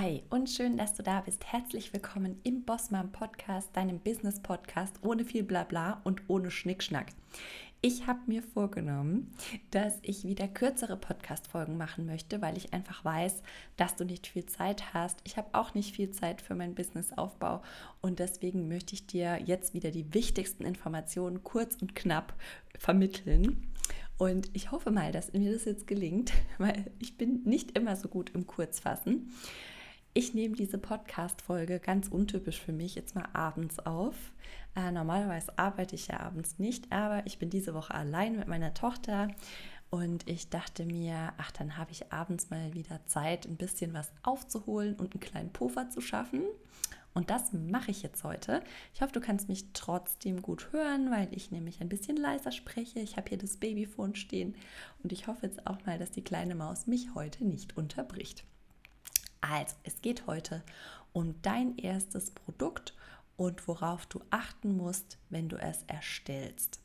Hi und schön, dass du da bist. Herzlich willkommen im Bossmann Podcast, deinem Business Podcast ohne viel Blabla und ohne Schnickschnack. Ich habe mir vorgenommen, dass ich wieder kürzere Podcast-Folgen machen möchte, weil ich einfach weiß, dass du nicht viel Zeit hast. Ich habe auch nicht viel Zeit für meinen Businessaufbau und deswegen möchte ich dir jetzt wieder die wichtigsten Informationen kurz und knapp vermitteln. Und ich hoffe mal, dass mir das jetzt gelingt, weil ich bin nicht immer so gut im Kurzfassen. Ich nehme diese Podcast-Folge ganz untypisch für mich jetzt mal abends auf. Äh, normalerweise arbeite ich ja abends nicht, aber ich bin diese Woche allein mit meiner Tochter und ich dachte mir, ach, dann habe ich abends mal wieder Zeit, ein bisschen was aufzuholen und einen kleinen Puffer zu schaffen. Und das mache ich jetzt heute. Ich hoffe, du kannst mich trotzdem gut hören, weil ich nämlich ein bisschen leiser spreche. Ich habe hier das Babyphone stehen und ich hoffe jetzt auch mal, dass die kleine Maus mich heute nicht unterbricht. Also, es geht heute um dein erstes Produkt und worauf du achten musst, wenn du es erstellst.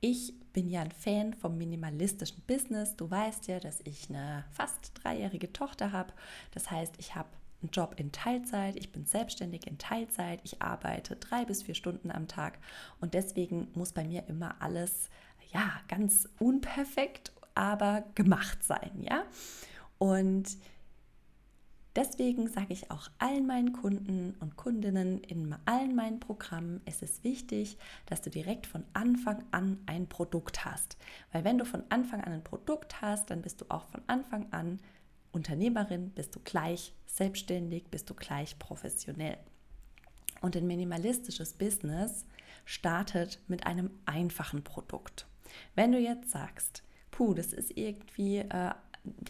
Ich bin ja ein Fan vom minimalistischen Business. Du weißt ja, dass ich eine fast dreijährige Tochter habe. Das heißt, ich habe einen Job in Teilzeit, ich bin selbstständig in Teilzeit, ich arbeite drei bis vier Stunden am Tag und deswegen muss bei mir immer alles ja ganz unperfekt, aber gemacht sein, ja. Und Deswegen sage ich auch allen meinen Kunden und Kundinnen in allen meinen Programmen, es ist wichtig, dass du direkt von Anfang an ein Produkt hast. Weil wenn du von Anfang an ein Produkt hast, dann bist du auch von Anfang an Unternehmerin, bist du gleich selbstständig, bist du gleich professionell. Und ein minimalistisches Business startet mit einem einfachen Produkt. Wenn du jetzt sagst, puh, das ist irgendwie äh,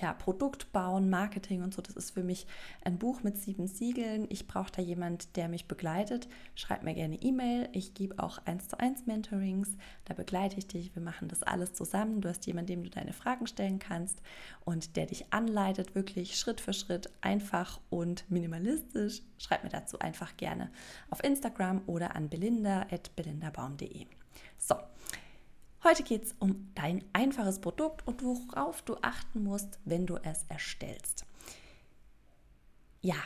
ja, Produkt bauen, Marketing und so, das ist für mich ein Buch mit sieben Siegeln. Ich brauche da jemand, der mich begleitet. Schreib mir gerne E-Mail. Ich gebe auch eins zu eins Mentorings. Da begleite ich dich. Wir machen das alles zusammen. Du hast jemanden, dem du deine Fragen stellen kannst und der dich anleitet, wirklich Schritt für Schritt, einfach und minimalistisch. Schreib mir dazu einfach gerne auf Instagram oder an belinda.belindabaum.de. So, Heute geht es um dein einfaches Produkt und worauf du achten musst, wenn du es erstellst. Ja,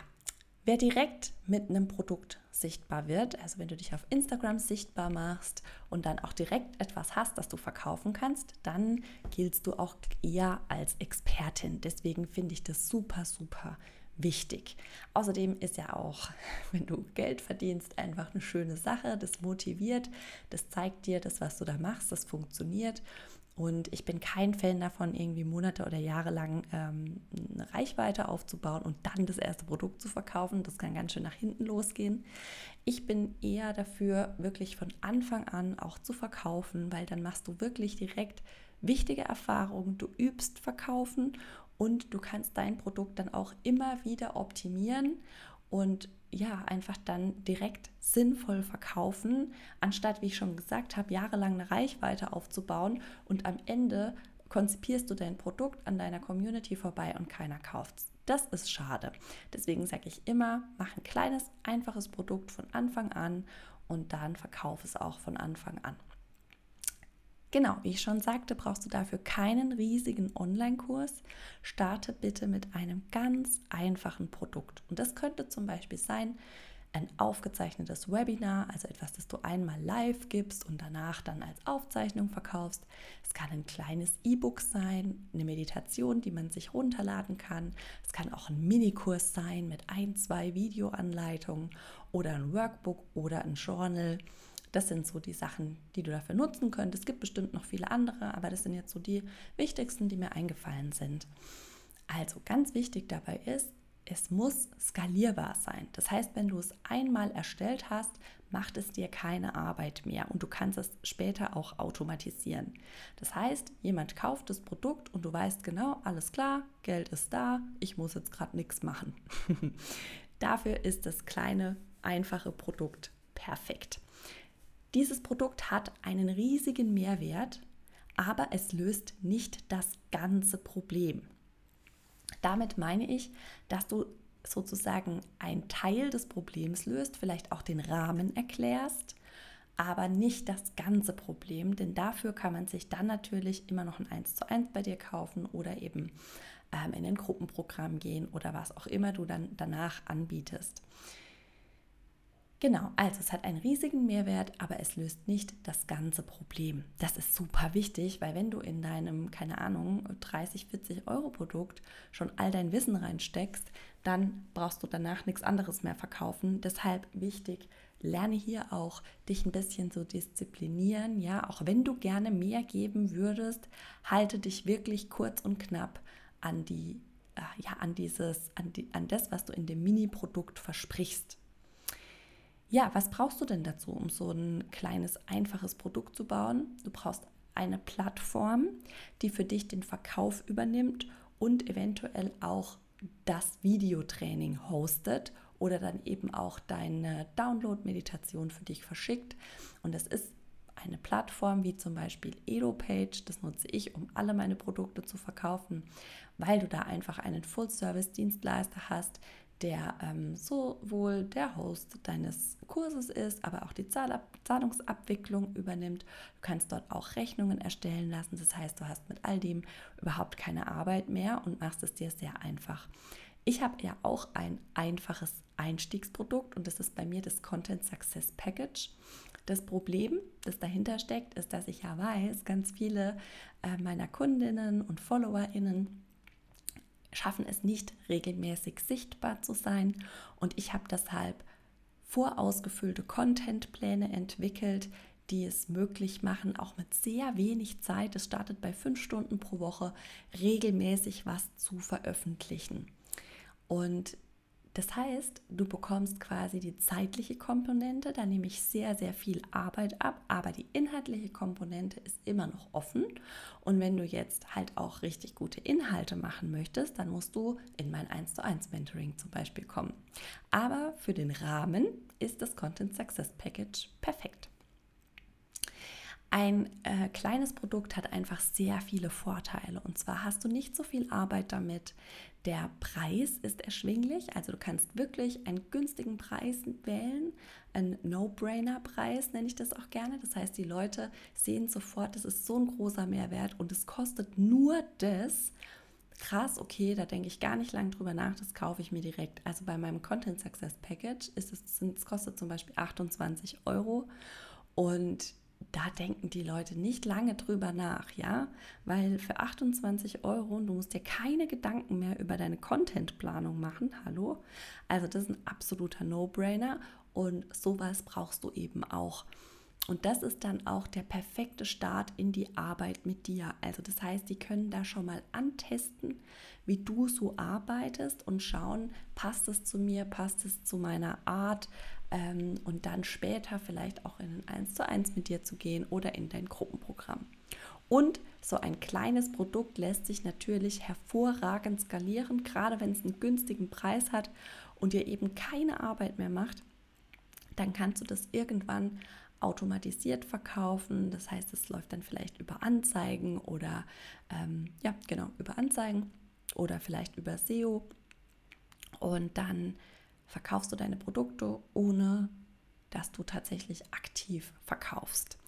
wer direkt mit einem Produkt sichtbar wird, also wenn du dich auf Instagram sichtbar machst und dann auch direkt etwas hast, das du verkaufen kannst, dann giltst du auch eher als Expertin. Deswegen finde ich das super, super wichtig. Außerdem ist ja auch, wenn du Geld verdienst, einfach eine schöne Sache. Das motiviert, das zeigt dir, das, was du da machst, das funktioniert. Und ich bin kein Fan davon, irgendwie Monate oder Jahre lang ähm, eine Reichweite aufzubauen und dann das erste Produkt zu verkaufen. Das kann ganz schön nach hinten losgehen. Ich bin eher dafür, wirklich von Anfang an auch zu verkaufen, weil dann machst du wirklich direkt wichtige Erfahrungen. Du übst verkaufen und du kannst dein Produkt dann auch immer wieder optimieren und ja, einfach dann direkt sinnvoll verkaufen, anstatt, wie ich schon gesagt habe, jahrelang eine Reichweite aufzubauen und am Ende konzipierst du dein Produkt an deiner Community vorbei und keiner kauft es. Das ist schade. Deswegen sage ich immer, mach ein kleines, einfaches Produkt von Anfang an und dann verkauf es auch von Anfang an. Genau, wie ich schon sagte, brauchst du dafür keinen riesigen Online-Kurs. Starte bitte mit einem ganz einfachen Produkt. Und das könnte zum Beispiel sein, ein aufgezeichnetes Webinar, also etwas, das du einmal live gibst und danach dann als Aufzeichnung verkaufst. Es kann ein kleines E-Book sein, eine Meditation, die man sich runterladen kann. Es kann auch ein Minikurs sein mit ein, zwei Videoanleitungen oder ein Workbook oder ein Journal. Das sind so die Sachen, die du dafür nutzen könntest. Es gibt bestimmt noch viele andere, aber das sind jetzt so die wichtigsten, die mir eingefallen sind. Also ganz wichtig dabei ist, es muss skalierbar sein. Das heißt, wenn du es einmal erstellt hast, macht es dir keine Arbeit mehr und du kannst es später auch automatisieren. Das heißt, jemand kauft das Produkt und du weißt genau, alles klar, Geld ist da, ich muss jetzt gerade nichts machen. Dafür ist das kleine, einfache Produkt perfekt. Dieses Produkt hat einen riesigen Mehrwert, aber es löst nicht das ganze Problem. Damit meine ich, dass du sozusagen einen Teil des Problems löst, vielleicht auch den Rahmen erklärst, aber nicht das ganze Problem, denn dafür kann man sich dann natürlich immer noch ein 1 zu 1 bei dir kaufen oder eben ähm, in ein Gruppenprogramm gehen oder was auch immer du dann danach anbietest. Genau, also es hat einen riesigen Mehrwert, aber es löst nicht das ganze Problem. Das ist super wichtig, weil wenn du in deinem, keine Ahnung, 30, 40 Euro Produkt schon all dein Wissen reinsteckst, dann brauchst du danach nichts anderes mehr verkaufen. Deshalb wichtig, lerne hier auch dich ein bisschen zu disziplinieren. Ja, auch wenn du gerne mehr geben würdest, halte dich wirklich kurz und knapp an die, äh, ja, an dieses, an, die, an das, was du in dem Mini-Produkt versprichst. Ja, was brauchst du denn dazu, um so ein kleines, einfaches Produkt zu bauen? Du brauchst eine Plattform, die für dich den Verkauf übernimmt und eventuell auch das Videotraining hostet oder dann eben auch deine Download-Meditation für dich verschickt. Und das ist eine Plattform wie zum Beispiel EdoPage, das nutze ich, um alle meine Produkte zu verkaufen, weil du da einfach einen Full-Service-Dienstleister hast, der ähm, sowohl der Host deines Kurses ist, aber auch die Zahlab Zahlungsabwicklung übernimmt. Du kannst dort auch Rechnungen erstellen lassen. Das heißt, du hast mit all dem überhaupt keine Arbeit mehr und machst es dir sehr einfach. Ich habe ja auch ein einfaches Einstiegsprodukt und das ist bei mir das Content Success Package. Das Problem, das dahinter steckt, ist, dass ich ja weiß, ganz viele äh, meiner Kundinnen und FollowerInnen schaffen es nicht regelmäßig sichtbar zu sein und ich habe deshalb vorausgefüllte Contentpläne entwickelt, die es möglich machen, auch mit sehr wenig Zeit, es startet bei fünf Stunden pro Woche, regelmäßig was zu veröffentlichen. Und das heißt, du bekommst quasi die zeitliche Komponente, da nehme ich sehr, sehr viel Arbeit ab, aber die inhaltliche Komponente ist immer noch offen. Und wenn du jetzt halt auch richtig gute Inhalte machen möchtest, dann musst du in mein 1 zu 1 Mentoring zum Beispiel kommen. Aber für den Rahmen ist das Content Success Package perfekt. Ein äh, kleines Produkt hat einfach sehr viele Vorteile. Und zwar hast du nicht so viel Arbeit damit. Der Preis ist erschwinglich, also du kannst wirklich einen günstigen Preis wählen, einen No-Brainer-Preis nenne ich das auch gerne. Das heißt, die Leute sehen sofort, das ist so ein großer Mehrwert und es kostet nur das. Krass, okay, da denke ich gar nicht lange drüber nach, das kaufe ich mir direkt. Also bei meinem Content Success Package ist es, es kostet zum Beispiel 28 Euro und da denken die Leute nicht lange drüber nach, ja, weil für 28 Euro, du musst dir keine Gedanken mehr über deine Contentplanung machen, hallo. Also das ist ein absoluter No-Brainer und sowas brauchst du eben auch. Und das ist dann auch der perfekte Start in die Arbeit mit dir. Also das heißt, die können da schon mal antesten, wie du so arbeitest und schauen, passt es zu mir, passt es zu meiner Art, ähm, und dann später vielleicht auch in ein 1 zu 1 mit dir zu gehen oder in dein Gruppenprogramm. Und so ein kleines Produkt lässt sich natürlich hervorragend skalieren, gerade wenn es einen günstigen Preis hat und dir eben keine Arbeit mehr macht, dann kannst du das irgendwann automatisiert verkaufen. Das heißt, es läuft dann vielleicht über Anzeigen oder ähm, ja, genau, über Anzeigen oder vielleicht über SEO. Und dann verkaufst du deine Produkte, ohne dass du tatsächlich aktiv verkaufst.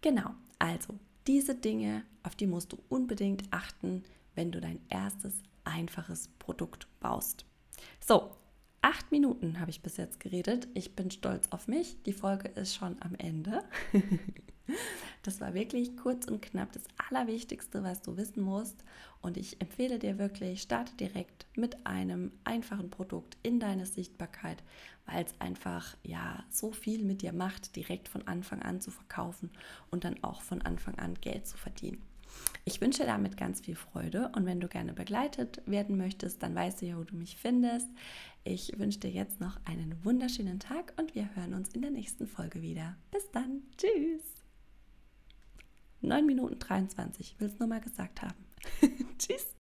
Genau, also diese Dinge, auf die musst du unbedingt achten, wenn du dein erstes einfaches Produkt baust. So, acht Minuten habe ich bis jetzt geredet. Ich bin stolz auf mich. Die Folge ist schon am Ende. Das war wirklich kurz und knapp das Allerwichtigste, was du wissen musst. Und ich empfehle dir wirklich, starte direkt mit einem einfachen Produkt in deine Sichtbarkeit, weil es einfach ja so viel mit dir macht, direkt von Anfang an zu verkaufen und dann auch von Anfang an Geld zu verdienen. Ich wünsche damit ganz viel Freude und wenn du gerne begleitet werden möchtest, dann weißt du ja, wo du mich findest. Ich wünsche dir jetzt noch einen wunderschönen Tag und wir hören uns in der nächsten Folge wieder. Bis dann. Tschüss. 9 Minuten 23. Ich will es nur mal gesagt haben. Tschüss.